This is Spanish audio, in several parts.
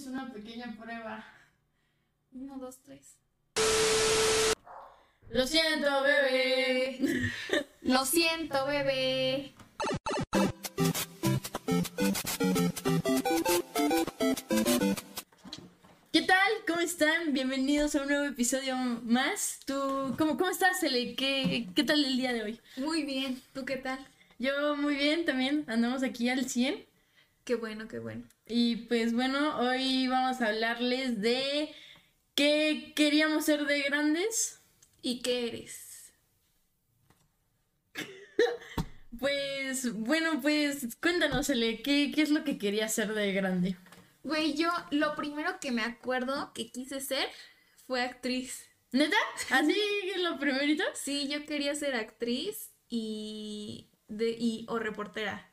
es una pequeña prueba. Uno, dos, tres. Lo siento, bebé. Lo siento, bebé. ¿Qué tal? ¿Cómo están? Bienvenidos a un nuevo episodio más. ¿Tú cómo, cómo estás, Ele? ¿Qué, ¿Qué tal el día de hoy? Muy bien. ¿Tú qué tal? Yo muy bien también. Andamos aquí al 100. Qué bueno, qué bueno. Y pues bueno, hoy vamos a hablarles de qué queríamos ser de grandes. ¿Y qué eres? Pues bueno, pues cuéntanos, Ele, ¿qué, qué es lo que querías ser de grande? Güey, yo lo primero que me acuerdo que quise ser fue actriz. ¿Neta? ¿Así lo primerito? Sí, yo quería ser actriz y, de, y o reportera.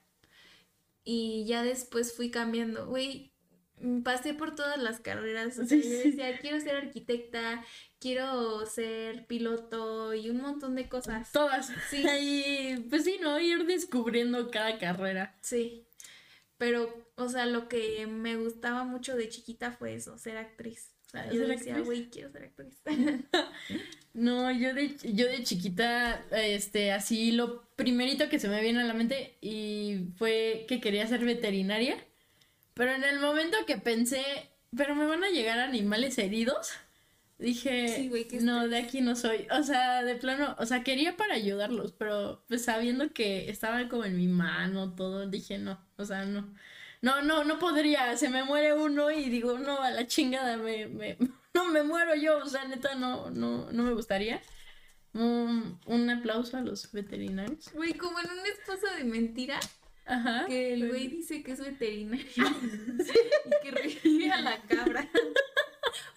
Y ya después fui cambiando. Güey, mm, pasé por todas las carreras. O sea, Sí, yo sí. decía, quiero ser arquitecta, quiero ser piloto y un montón de cosas. Todas. Sí. Y pues sí, ¿no? Ir descubriendo cada carrera. Sí. Pero, o sea, lo que me gustaba mucho de chiquita fue eso, ser actriz. Yo ¿Ser decía, güey, quiero ser actriz. No, yo de, yo de chiquita, este, así lo primerito que se me viene a la mente y fue que quería ser veterinaria. Pero en el momento que pensé, pero me van a llegar animales heridos, dije, Sí, no, de aquí no soy. O sea, de plano, o sea, quería para ayudarlos, pero pues sabiendo que estaban como en mi mano, todo, dije, no, o sea, no. No, no, no podría, se me muere uno y digo, no, a la chingada, me, me, no me muero yo, o sea, neta, no, no, no me gustaría. Un, un aplauso a los veterinarios. Güey, como en un esposo de mentira, Ajá. que el güey dice que es veterinario y que revive a la cabra.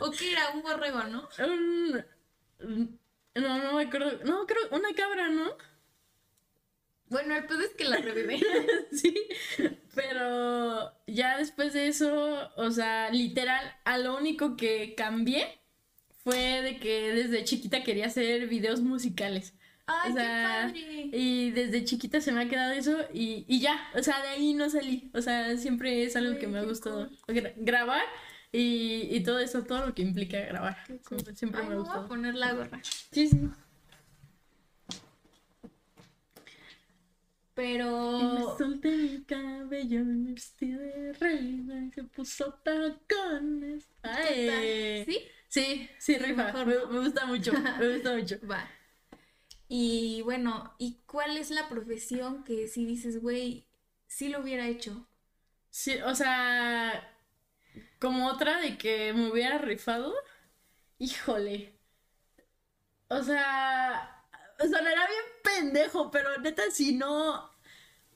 o que era un borrego, ¿no? Un- no, no me acuerdo. No, creo, una cabra, ¿no? Bueno, el pedo es que la revive. sí. Pero ya después de eso, o sea, literal, a lo único que cambié fue de que desde chiquita quería hacer videos musicales. ¡Ay, o sea, qué padre! y desde chiquita se me ha quedado eso y, y ya, o sea, de ahí no salí. O sea, siempre es algo que me ha gustado. Gra- grabar y, y todo eso, todo lo que implica grabar. Siempre, siempre Ay, me ha voy a gustado. poner la gorra. Sí, sí. Y me Pero... solté mi cabello, me vestí de reina y se puso tacones. Ay. ¿Sí? Sí, sí, rifa. Me, me gusta mucho, me gusta mucho. Va. Y bueno, ¿y cuál es la profesión que si dices, güey, sí lo hubiera hecho? Sí, o sea, como otra de que me hubiera rifado. Híjole. O sea, sonará bien pendejo, pero neta, si no.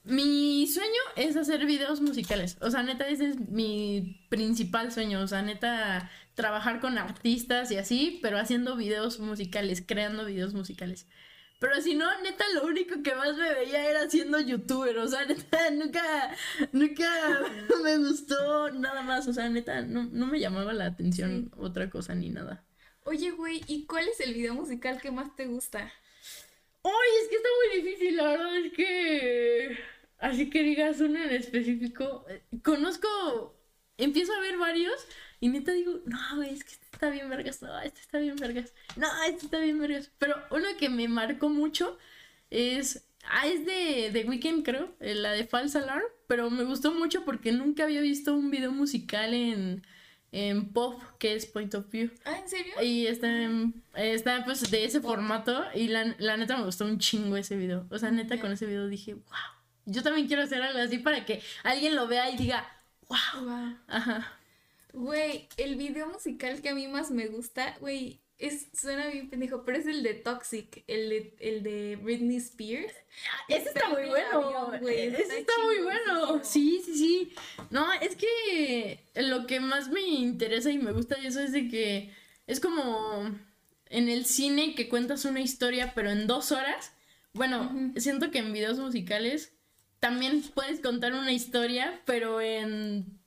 Mi sueño es hacer videos musicales. O sea, neta, ese es mi principal sueño. O sea, neta, trabajar con artistas y así, pero haciendo videos musicales, creando videos musicales. Pero si no, neta, lo único que más me veía era siendo youtuber. O sea, neta, nunca, nunca me gustó nada más. O sea, neta, no, no me llamaba la atención otra cosa ni nada. Oye, güey, ¿y cuál es el video musical que más te gusta? Uy, es que está muy difícil, la verdad es que. Así que digas uno en específico. eh, Conozco. Empiezo a ver varios y neta digo, no, es que este está bien vergas, no, este está bien vergas, no, este está bien vergas. Pero uno que me marcó mucho es. Ah, es de, de Weekend, creo, eh, la de False Alarm, pero me gustó mucho porque nunca había visto un video musical en, en pop, que es Point of View. Ah, ¿en serio? Y está, en- está pues de ese formato y la, la neta me gustó un chingo ese video. O sea, neta con ese video dije, wow, yo también quiero hacer algo así para que alguien lo vea y diga, wow. Wow. Ajá. Güey, el video musical que a mí más me gusta, güey, es, suena bien pendejo, pero es el de Toxic, el de, el de Britney Spears. Ese está muy bueno. avión, Ese está está muy bueno. Sí, sí, sí. No, es que lo que más me interesa y me gusta de eso es de que es como en el cine que cuentas una historia, pero en dos horas. Bueno, siento que en videos musicales también puedes contar una historia, pero en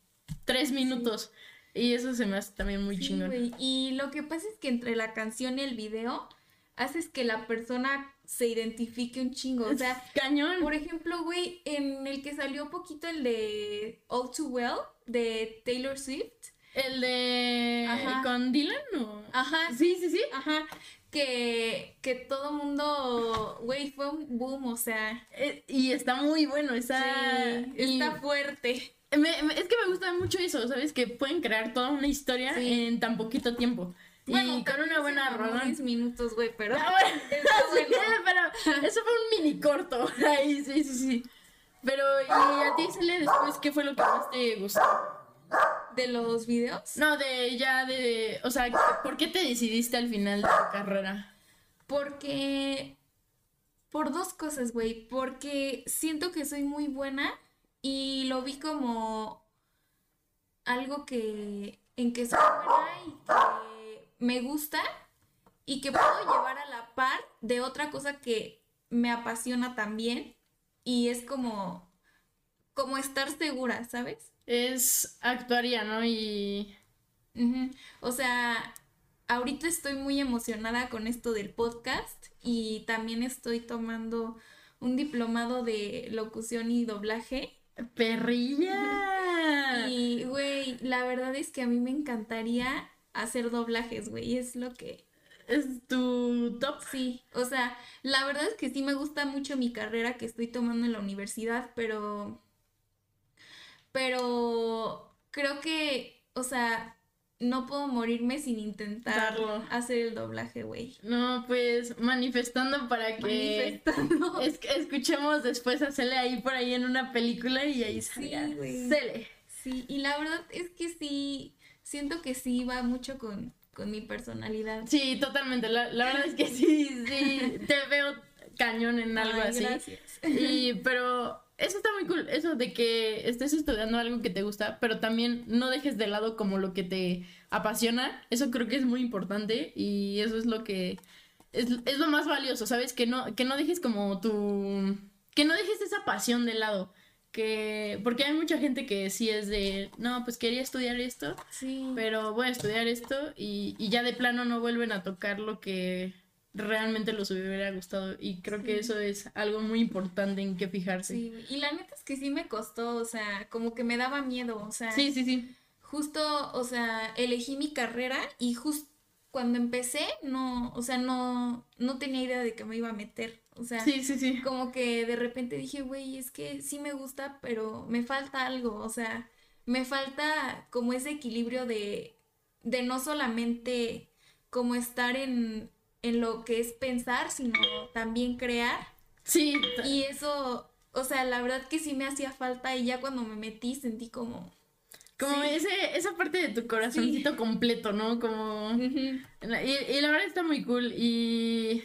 tres minutos. Y eso se me hace también muy Sí, chingón. Y lo que pasa es que entre la canción y el video haces que la persona se identifique un chingo. O sea, Cañón. por ejemplo, güey, en el que salió poquito el de All Too Well de Taylor Swift. El de... Ajá. ¿Con Dylan o...? Ajá, Sí, sí, sí. Ajá, que, que todo mundo, güey, fue un boom, o sea, Eh, y está muy bueno, está... sí, y- está fuerte. Me- me- es que me gusta mucho eso, ¿sabes? Que pueden crear toda una historia Sí. en tan poquito tiempo. y con una buena rola. 10 minutos, güey, pero Ah, bueno, bueno. pero eso fue un mini corto. Ahí, sí, sí, sí. Pero, ¿y a ti, Cele, después qué fue lo que más te gustó? de los videos, No, de ya de. O sea, ¿por qué te decidiste al final de tu carrera? porque por dos cosas, güey, porque siento que soy muy buena y lo vi como algo que en que soy buena y que me gusta y que puedo llevar a la par de otra cosa que me apasiona también y es como como estar segura, ¿sabes? Es actuaría, ¿no? Y. O sea, ahorita estoy muy emocionada con esto del podcast y también estoy tomando un diplomado de locución y doblaje. ¡Perrilla! Y, güey, la verdad es que a mí me encantaría hacer doblajes, güey, es lo que... Es tu top. Sí, o sea, la verdad es que sí me gusta mucho mi carrera que estoy tomando en la universidad, pero... Pero creo que, o sea, no puedo morirme sin intentar Darlo. hacer el doblaje, güey. No, pues manifestando para que. Manifestando. Es escuchemos después a Cele ahí por ahí en una película y ahí Sí, salga güey. Cele. Sí, y la verdad es que sí, siento que sí va mucho con, con mi personalidad. Sí, totalmente. La, la verdad es que sí, sí. Te veo cañón en algo Ay, así. gracias. Y, pero eso está muy cool, eso de que estés estudiando algo que te gusta, pero también no dejes de lado como lo que te apasiona. Eso creo que es muy importante y eso es lo que es, es lo más valioso, ¿sabes? Que no, que no dejes como tu... que no dejes esa pasión de lado. Que, porque hay mucha gente que sí es de, no, pues quería estudiar esto, Sí. pero voy a estudiar esto y, y ya de plano no vuelven a tocar lo que realmente los hubiera gustado y creo que eso es algo muy importante en qué fijarse. Sí, y la neta es que sí me costó, o sea, como que me daba miedo, o sea, Sí, sí, sí. justo, o sea, elegí mi carrera y justo cuando empecé, no, o sea, no, no tenía idea de que me iba a meter, o sea, Sí, sí, sí. como que de repente dije, güey, es que sí me gusta, pero me falta algo, o sea, me falta como ese equilibrio de, de no solamente como estar en, en lo que es pensar, sino también crear. Sí, Y eso, o sea, la verdad que sí me hacía falta y ya cuando me metí sentí como... como sí. ese, esa parte de tu corazoncito completo, ¿no? Como... Y, y la verdad está muy cool y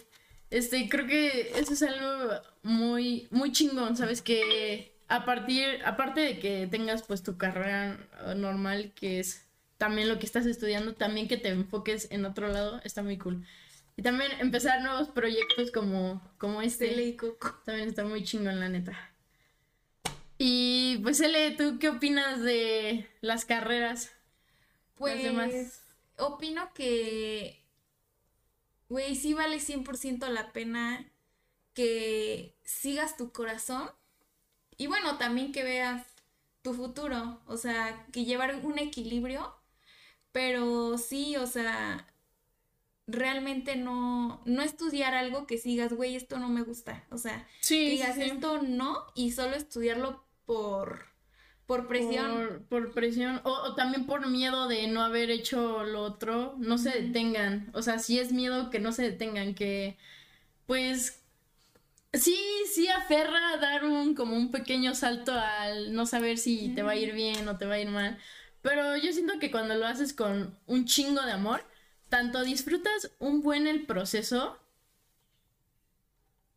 este creo que eso es algo muy muy chingón, ¿sabes? Que a partir aparte de que tengas pues tu carrera normal que es también lo que estás estudiando, también que te enfoques en otro lado, está muy cool. Y también empezar nuevos proyectos como como este Cele y Coco. también está muy chingón la neta. Y pues Ele, ¿tú qué opinas de las carreras? Pues demás. opino que, güey, sí vale 100% la pena que sigas tu corazón y bueno, también que veas tu futuro, o sea, que llevar un equilibrio, pero sí, o sea, realmente no, no estudiar algo que sigas, güey, esto no me gusta, o sea, que Sí, digas esto no y solo estudiarlo por, por presión. Por, por presión. O, o también por miedo de no haber hecho lo otro. No se detengan. O sea, sí es miedo que no se detengan. Que pues sí, sí aferra a dar un como un pequeño salto al no saber si te va a ir bien o te va a ir mal. Pero yo siento que cuando lo haces con un chingo de amor, tanto disfrutas un buen el proceso.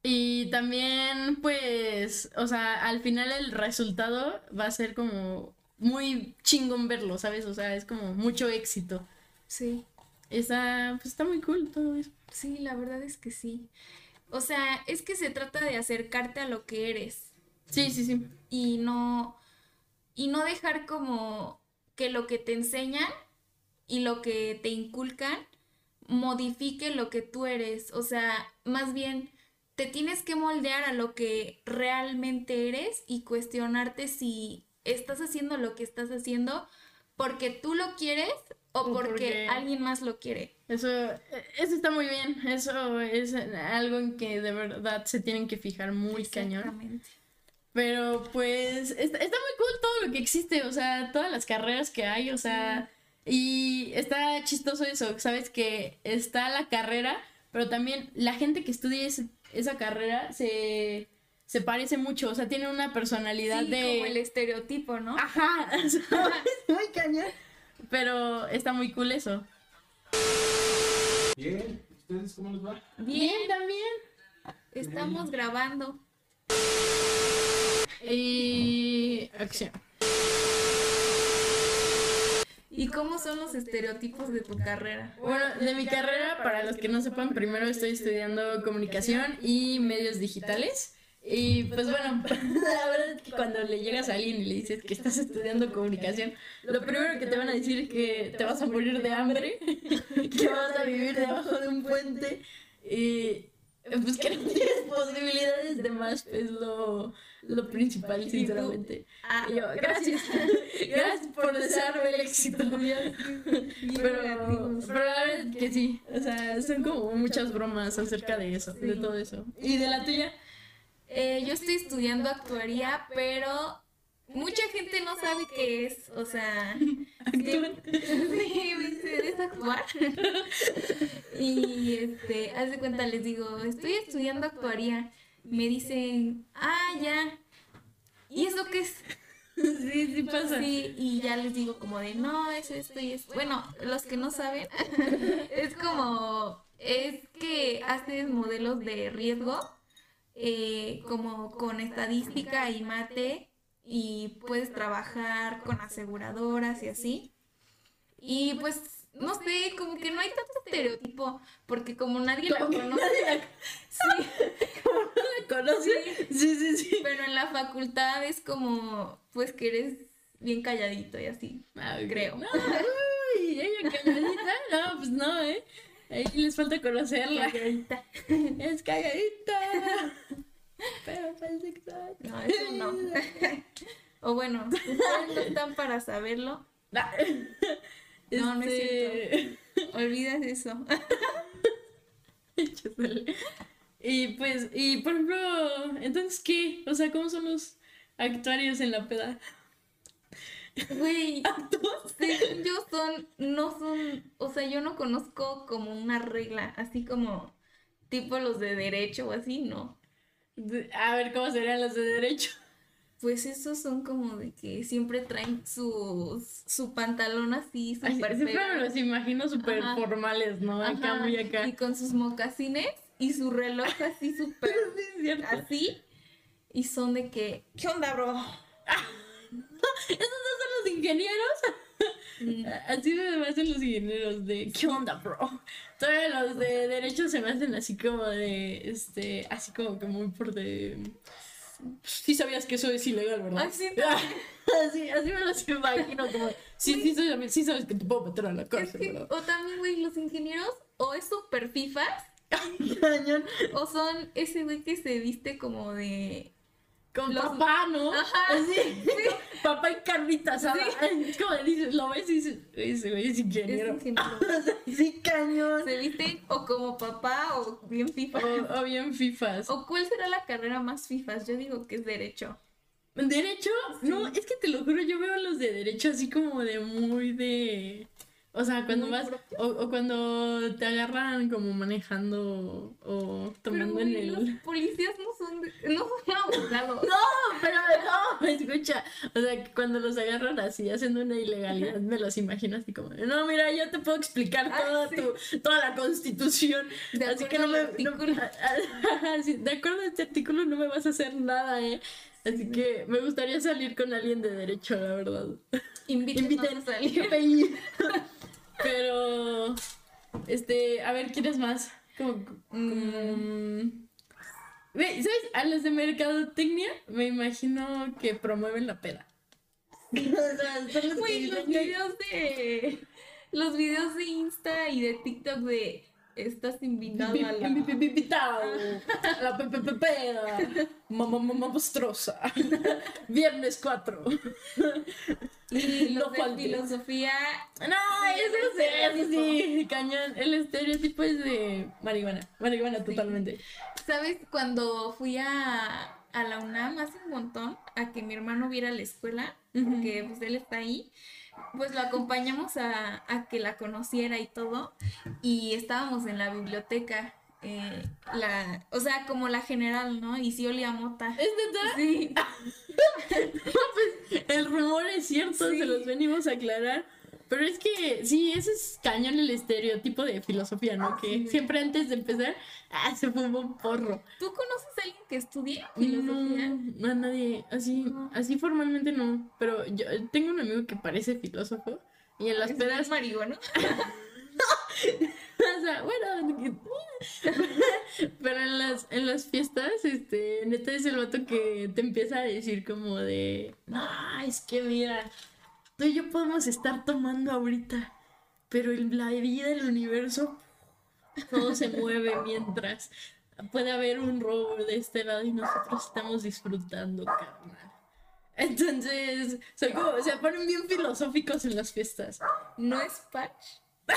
Y también, pues, o sea, al final el resultado va a ser como muy chingón verlo, ¿sabes? O sea, es como mucho éxito. Sí. Está, pues está muy cool todo eso. Sí, la verdad es que sí. O sea, es que se trata de acercarte a lo que eres Sí, sí, sí. y no y no dejar como que lo que te enseñan y lo que te inculcan modifique lo que tú eres. O sea, más bien te tienes que moldear a lo que realmente eres y cuestionarte si estás haciendo lo que estás haciendo porque tú lo quieres o O porque, porque- alguien más lo quiere. Eso, eso está muy bien. Eso es algo en que de verdad se tienen que fijar muy cañón. Exactamente. Pero pues está, está muy cool todo lo que existe, o sea, todas las carreras que hay, o sea, y está chistoso eso, sabes que está la carrera, pero también la gente que estudia ese- esa carrera se, se parece mucho, o sea, tiene una personalidad Sí, de... como el estereotipo, ¿no? Ajá, muy cañón. Pero está muy cool eso. Bien, ¿ustedes cómo les va? Bien, también. Estamos grabando. Y... Acción. ¿Y cómo son los estereotipos de tu carrera? Bueno, de mi carrera, para los que no sepan, primero estoy estudiando comunicación y medios digitales. Y pues bueno, la verdad es que cuando le llegas a alguien y le dices que estás estudiando comunicación, lo primero que te van a decir es que te vas a morir de hambre, que vas a vivir debajo de un puente y pues que no tienes posibilidades de más, es lo, lo principal, sinceramente. Ah, yo, gracias, gracias por desearme el éxito. Pero, pero la verdad es que sí, o sea, son como muchas bromas acerca de eso, de todo eso. ¿Y de la tuya? Eh, yo estoy estudiando actuaría, pero mucha gente no sabe qué es. O sea, Actúa. sí, me dice, ¿es actuar? y este, haz de cuenta, les digo, estoy estudiando actuaría. Me dicen, ah, ya. ¿Y eso qué es? Sí, sí pasa. Sí, y ya les digo como de, no, es esto y es... Bueno, los que no saben, es como, es que haces modelos de riesgo, eh, como con estadística y mate, y puedes trabajar con aseguradoras y así. Y pues, no sé, como que no hay tanto estereotipo, porque como nadie la Como conoce, nadie la- sí, ¿La conoce? Sí, sí, sí. pero en la facultad es como, pues que eres bien calladito y así. Creo. No, uy, ella calladita. No, pues no, ¿eh? Ahí les falta conocerla. Calladita. Es calladita. Pero parece que sabe. No, eso no. o bueno, no están para saberlo. No, no es este, Olvidas eso. Y pues, y por ejemplo, entonces, ¿qué? O sea, ¿cómo son los actuarios en la peda? Güey, yo son, no son, o sea, yo no conozco como una regla, así como tipo los de derecho o así, no. A ver, ¿cómo serían los de derecho? Pues esos son como de que siempre traen sus, su pantalón así, Ay, súper siempre me los imagino súper formales, ¿no? Acá, muy acá. Y con sus mocasines y su reloj así súper Sí, así. Y son de que, ¿qué onda, bro? ¿Esos no son los ingenieros? Mm, Así me hacen los ingenieros de ¿qué onda, bro? Todavía los de derecho se me hacen así como de este, así como que muy por de Sí sabías que eso es ilegal, ¿verdad? Ay, sí, así, así me los imagino como sí, sí, sabes, sí sabes que te puedo meter a la Es cárcel, que, ¿verdad? o también, güey, los ingenieros, o es súper fifas, o son ese güey que se viste como de. Los- papá, ¿no? Ajá, Así, papá y carnita asada. Es como dices, lo ves y dices, ese güey es Es ingeniero. sí, cañón. Se visten o como papá o bien fifa. O, o bien fifas. ¿O cuál será la carrera más fifas? Yo digo que es derecho. ¿Derecho? No, es que te lo juro, yo veo los de derecho así como de muy de... O sea, cuando vas... O, o cuando te agarran como manejando o tomando Pero, en el... los policías no son, de- no son abogados. No, pero no, escucha. O sea, que cuando los agarran así haciendo una ilegalidad, me los imagino así como, no, mira, yo te puedo explicar Ah, toda, sí. tu- toda la constitución. De así que acuerdo no me... de acuerdo a este artículo no me vas a hacer nada, ¿eh? Así que me gustaría salir con alguien de derecho, la verdad. Inviten a salir. Pero, este, a ver, ¿quién es más? Como, Ve, ¿Sabes? A los de mercadotecnia me imagino que promueven la peda. o sea, son los los videos de. Los videos de Insta y de TikTok de estás invitado a la... Invitado a la pepepepeda. Mamá, mamá monstruosa. Viernes 4. Y los de filosofía... No, eso sí, eso sí, cañón. El estereotipo es de marihuana. Marihuana totalmente. ¿Sabes? Cuando fui a, a la UNAM hace un montón a que mi hermano viera la escuela, porque pues él está ahí, pues lo acompañamos a, a que la conociera y todo, y estábamos en la biblioteca, eh, la, o sea, como la general, ¿no? Y sí olía mota. ¿Es neta? Sí, El rumor es cierto, Sí. se los venimos a aclarar. Pero es que sí, ese es cañón el estereotipo de filosofía, ¿no? Que Sí. siempre antes de empezar, ah, se fumó un porro. ¿tú conoces a alguien que estudie filosofía? No, a nadie, así, No. así formalmente no. Pero yo tengo un amigo que parece filósofo y en las ¿Es pedas, marihuana? o sea, bueno, que- pero en las, en las fiestas, este, neta es el vato que te empieza a decir como de, no, es que mira, tú y yo podemos estar tomando ahorita, pero en la vida del universo todo se mueve mientras puede haber un robo de este lado y nosotros estamos disfrutando, carnal. Entonces, como, se ponen bien filosóficos en las fiestas. ¿No es Patch?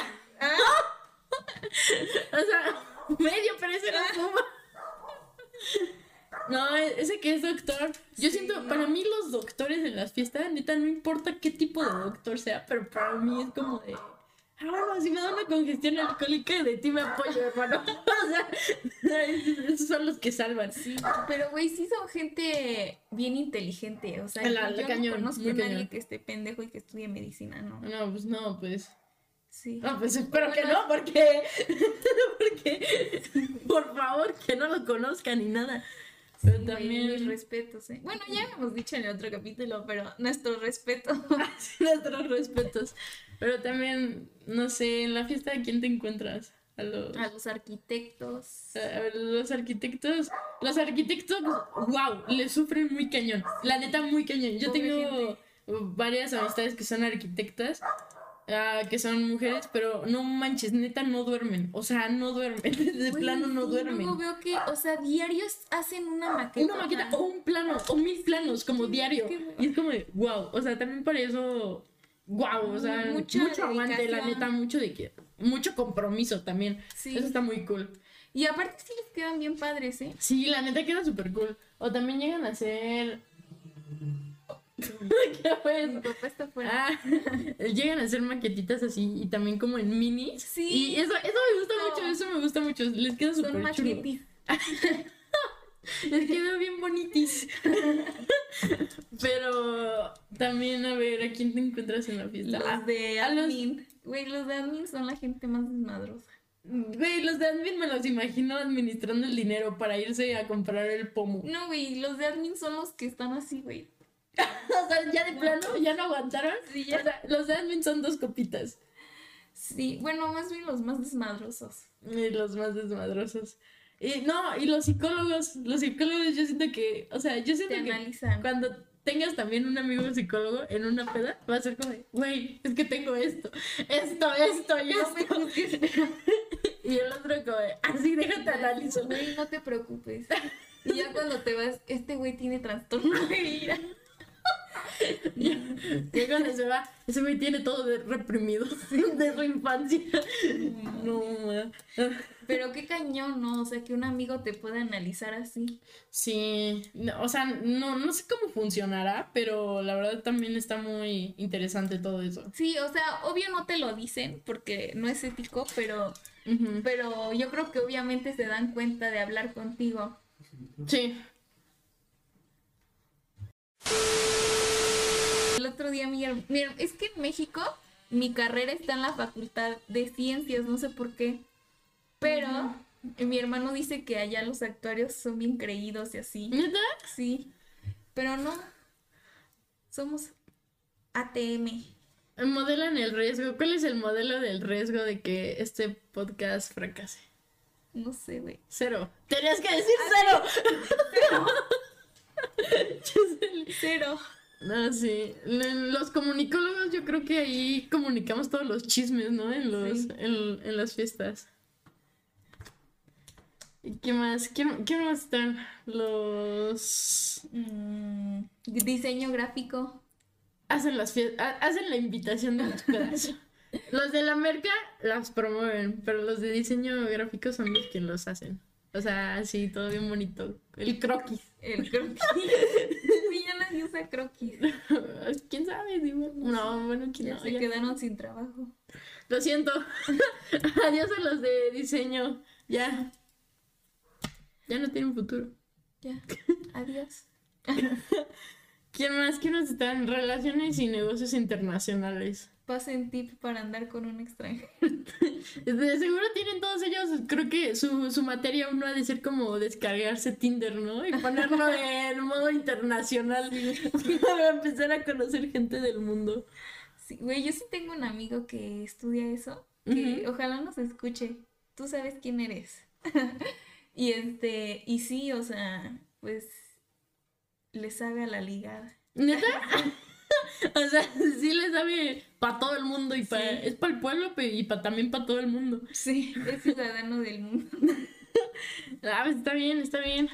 O sea, medio, pero ese no fuma. No, ese que es doctor. Yo Sí, siento, no. para mí los doctores en las fiestas, neta, no importa qué tipo de doctor sea, pero para mí es como de. Ah, bueno, si me da una congestión alcohólica, de ti me apoyo, hermano. O sea, esos son los que salvan. Sí, pero güey, sí son gente bien inteligente. O sea, La- la yo cañón, no conozco a nadie cañón. que esté pendejo y que estudie medicina, ¿no? No, pues no, pues. Sí. No, pues espero que Bueno. no, porque. porque. Por favor, que no lo conozcan ni nada. Pero también. mis respetos, ¿eh? Bueno, ya hemos dicho en el otro capítulo, pero nuestro respeto. Nuestros respetos. Pero también, no sé, en la fiesta, ¿a quién te encuentras? A los, A los arquitectos. a ver, los arquitectos. Los arquitectos, wow, le sufren muy cañón. La neta, muy cañón. Yo Pobre tengo varias amistades que son arquitectas, ah, que son mujeres, pero no manches, neta, no duermen. O sea, no duermen. De plano, no sí, duermen. Luego veo que, o sea, diarios hacen una maqueta. Una maqueta o un plano o mil planos como Sí, diario. Y es como de wow. O sea, también para eso, wow. O sea, Mucha mucho aguante, la neta, mucho de que. Mucho compromiso también. Sí. Eso está muy cool. Y aparte sí les quedan bien padres, ¿eh? Sí, la neta queda súper cool. O también llegan a ser. ¿Qué Mi papá está fuera. Ah, llegan a hacer maquetitas así y también como en minis. Sí. Y eso, eso me gusta No. mucho, eso me gusta mucho. Les queda Son súper chulo. maquetis. Les quedó bien bonitis. Pero también, a ver, ¿a quién te encuentras en la fiesta? Los de a los- admin. Güey, los de admin son la gente más desmadrosa. Güey, los de admin me los imagino administrando el dinero para irse a comprar el pomo. No, güey, los de admin son los que están así, güey. O sea, ya de plano, ya no aguantaron. Sí, ya. O sea, los de admin son dos copitas. Sí, bueno, más bien los más desmadrosos. Y los más desmadrosos. Y no, y los psicólogos, los psicólogos yo siento que, o sea, yo siento Te que analizan. cuando tengas también un amigo psicólogo en una peda, va a ser como de, güey, es que tengo esto, esto, esto y No esto. Y el otro como así déjate analizo. Güey, no te preocupes. Y ya cuando te vas, este güey tiene trastorno de ira. Ya cuando se va, ese güey tiene todo de reprimido de su infancia. No, ma. Pero qué cañón, ¿no? O sea, que un amigo te pueda analizar así. Sí, no, o sea, no, no sé cómo funcionará, pero la verdad también está muy interesante todo eso. Sí, o sea, obvio no te lo dicen porque no es ético, pero, pero yo creo que obviamente se dan cuenta de hablar contigo. Sí. Otro día mi, mi es que en México mi carrera está en la facultad de ciencias, no sé por qué. Pero mi hermano dice que allá los actuarios son bien creídos y así. ¿Neta? Sí. Pero no. Somos ATM. Modelan el riesgo. ¿Cuál es el modelo del riesgo de que este podcast fracase? No sé, güey. Cero. Tenías que decir cero. Chisel. Cero. No, sí. Los comunicólogos, yo creo que ahí comunicamos todos los chismes, ¿no? En los, Sí. en, en las fiestas. ¿Qué más? ¿Quién, quién más están? Los... Mm, diseño gráfico. Hacen las fiestas, hacen la invitación de las pedas. los de la merca las promueven, pero los de diseño gráfico son los que los hacen. O sea, sí, todo bien bonito. El croquis. El croquis. Nadie usa croquis. ¿Quién sabe? Digo, no, bueno, ¿quién Ya no? se Ya- quedaron sin trabajo. Lo siento. Adiós a los de diseño. Ya. Ya no tienen futuro. Ya. Adiós. ¿Quién más? ¿Quién más está en relaciones y negocios internacionales? Pasen tip para andar con un extranjero. De seguro tienen todos ellos, creo que su, su materia uno ha de ser como descargarse Tinder, ¿no? Y ponerlo en modo internacional para empezar a conocer gente del mundo. Sí, güey, yo sí tengo un amigo que estudia eso, que ojalá nos escuche. Tú sabes quién eres. y este, y sí, o sea, pues le sabe a la ligada. ¿Neta? o sea, sí le sabe para todo el mundo y para... Sí. Es para el pueblo pe- y pa, también para todo el mundo. Sí, es ciudadano del mundo. Ah, está bien, está bien.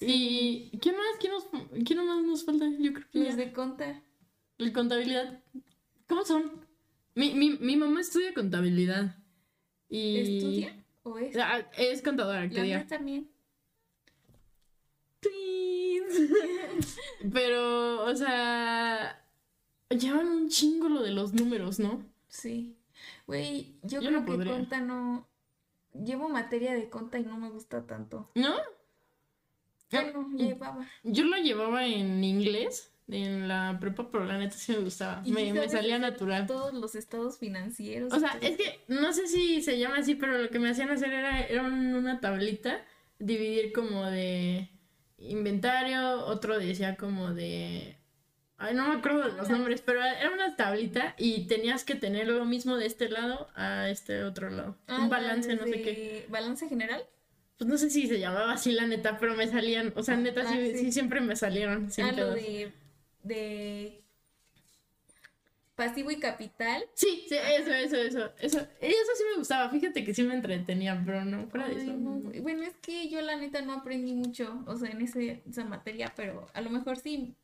¿Y quién más? ¿Quién, nos, ¿Quién más nos falta? Yo creo que Los ya. de conta. La contabilidad. ¿Cómo son? Mi, mi, mi mamá estudia contabilidad. Y... ¿Estudia? ¿O es? Ah, es contadora, que La mía también. Pero, o sea, llevan un chingo lo de los números, ¿no? Sí. Güey, yo, Yo creo no que podría. conta no. Llevo materia de conta y no me gusta tanto. ¿No? Bueno, llevaba. Yo lo llevaba en inglés, en la prepa, pero la neta sí me gustaba. ¿Y Me, me salía natural. Todos los estados financieros. O sea, es que no sé si se llama así, pero lo que me hacían hacer era, era un- una tablita, dividir como de inventario, otro decía como de... Ay, no me acuerdo de los nombres, pero era una tablita y tenías que tener lo mismo de este lado a este otro lado. Ah, un balance, no sé qué. ¿Balance general? Pues no sé si se llamaba así la neta, pero me salían, o sea, neta Ah, sí, sí. sí siempre me salieron. sin ah, lo pedos. de, de pasivo y capital. Sí, sí, eso, eso, eso, eso. Eso sí me gustaba, fíjate que sí me entretenía, pero no, fuera de eso. no. Bueno, es que yo la neta no aprendí mucho, o sea, en ese, esa materia, pero a lo mejor sí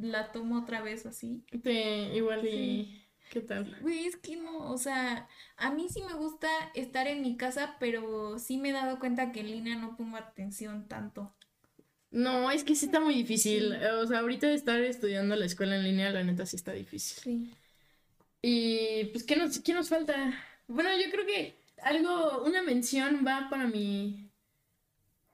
la tomo otra vez o así. Te- igual y... ¿Qué tal? Güey, es que no, o sea, a mí sí me gusta estar en mi casa, pero sí me he dado cuenta que en línea no pongo atención tanto. No, es que sí está muy difícil. O sea, ahorita de estar estudiando la escuela en línea, la neta sí está difícil. Sí. Y pues, ¿qué nos, qué nos falta? Bueno, yo creo que algo, una mención va para mi,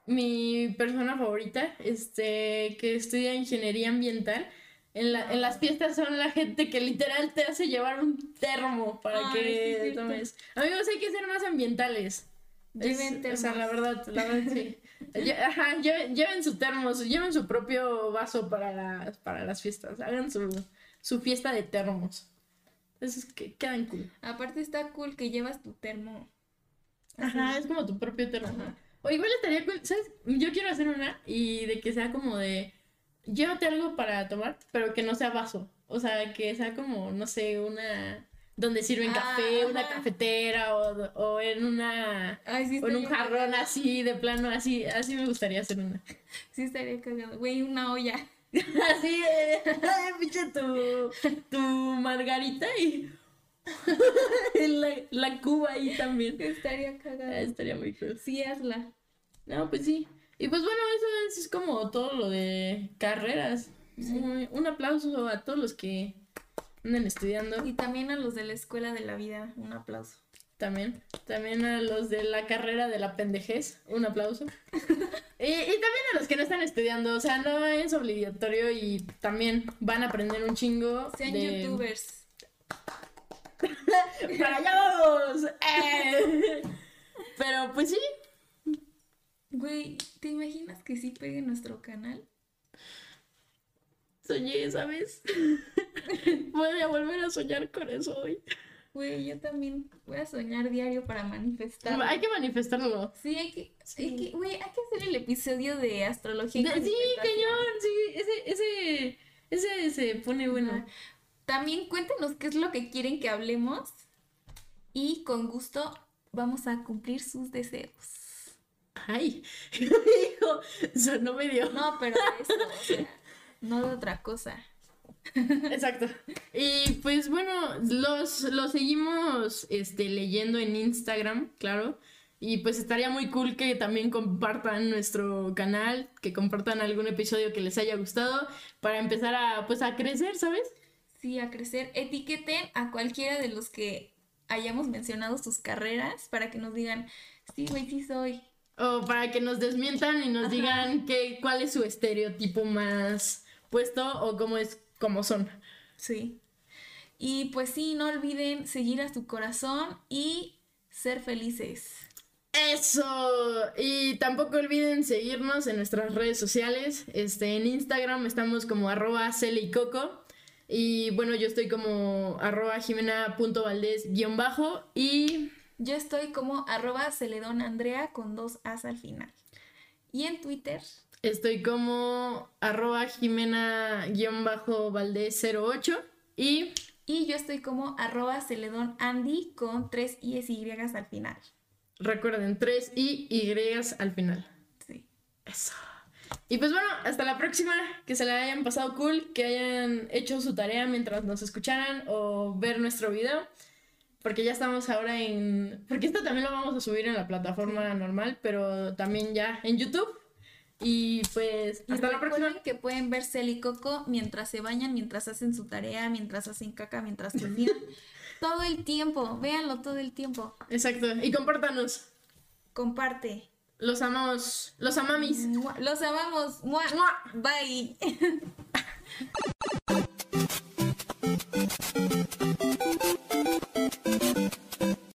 mi persona favorita, este, que estudia ingeniería ambiental. En, la, en las fiestas son la gente que literal te hace llevar un termo para Ay, sí, que cierto. tomes. Amigos, hay que ser más ambientales. Es- Lleven o sea, termos. la verdad, la verdad sí. Ajá, lleven, lleven su termo, lleven su propio vaso para las, para las fiestas. Hagan su, su fiesta de termos. Eso es que quedan cool. Aparte está cool que llevas tu termo. Ajá, es como tu propio termo. Ajá. O igual estaría cool, ¿sabes? Yo quiero hacer una y de que sea como de llévate algo para tomar, pero que no sea vaso. O sea, que sea como, no sé, una donde sirven Ah, café, una ajá. cafetera o, o en una Ay, sí o en un jarrón cagado. así de plano, así, así me gustaría hacer una. Sí estaría cagado. Güey, una olla. Así, eh, pinche tu, tu margarita y la, la cuba ahí también. Estaría Ah, cagado. Estaría muy cool. Sí, hazla. No, pues sí. Y pues bueno, eso es, como todo lo de carreras. Un aplauso a todos los que andan estudiando. Y también a los de la escuela de la vida, un aplauso. También. También a los de la carrera de la pendejez. Un aplauso. y, y también a los que no están estudiando. O sea, no es obligatorio y también van a aprender un chingo. Sean de... youtubers. ¡Para allá vamos! ¡Eh! Pero pues sí. Güey, ¿te imaginas que sí pegue nuestro canal? Soñé, ¿sabes? Voy a volver a soñar con eso hoy. Güey, yo también voy a soñar diario para manifestar. Hay que manifestarlo. Sí, hay que, hay que, güey, hay que hacer el episodio de astrología. De- sí, cañón, sí, ese, ese, ese se pone bueno. También cuéntenos qué es lo que quieren que hablemos y con gusto vamos a cumplir sus deseos. Ay, hijo, sonó medio. No, pero eso, o sea, no de otra cosa. Exacto. Y pues bueno, los, los seguimos este, leyendo en Instagram, claro. Y pues estaría muy cool que también compartan nuestro canal, que compartan algún episodio que les haya gustado para empezar a pues a crecer, ¿sabes? Sí, a crecer. Etiqueten a cualquiera de los que hayamos mencionado sus carreras para que nos digan, sí, güey, sí soy. O para que nos desmientan y nos Ajá. digan que, cuál es su estereotipo más puesto o cómo es, cómo son. Sí. Y pues sí, no olviden seguir a su corazón y ser felices. Eso. Y tampoco olviden seguirnos en nuestras redes sociales. Este, en Instagram estamos como arroba Coco. Y bueno, yo estoy como arroba jimena.valdés guion bajo. Y Yo estoy como arroba celedonandrea con dos as al final. Y en Twitter, estoy como arroba jimena guion bajo valdés 08. Y y yo estoy como arroba celedonandy con tres i's y y al final. recuerden, 3 y Y al final. Sí. Eso. Y pues bueno, hasta la próxima. Que se la hayan pasado cool, que hayan hecho su tarea mientras nos escucharan o ver nuestro video. Porque ya estamos ahora en... Porque esto también lo vamos a subir en la plataforma normal, pero también ya en YouTube. Y pues hasta la próxima. Que pueden ver Cel y Coco mientras se bañan, mientras hacen su tarea, mientras hacen caca, mientras cocinan. todo el tiempo, véanlo todo el tiempo. Exacto. Y compártanos. Comparte. Los amamos. Los amamis. Los amamos. Mua. Mua. Bye.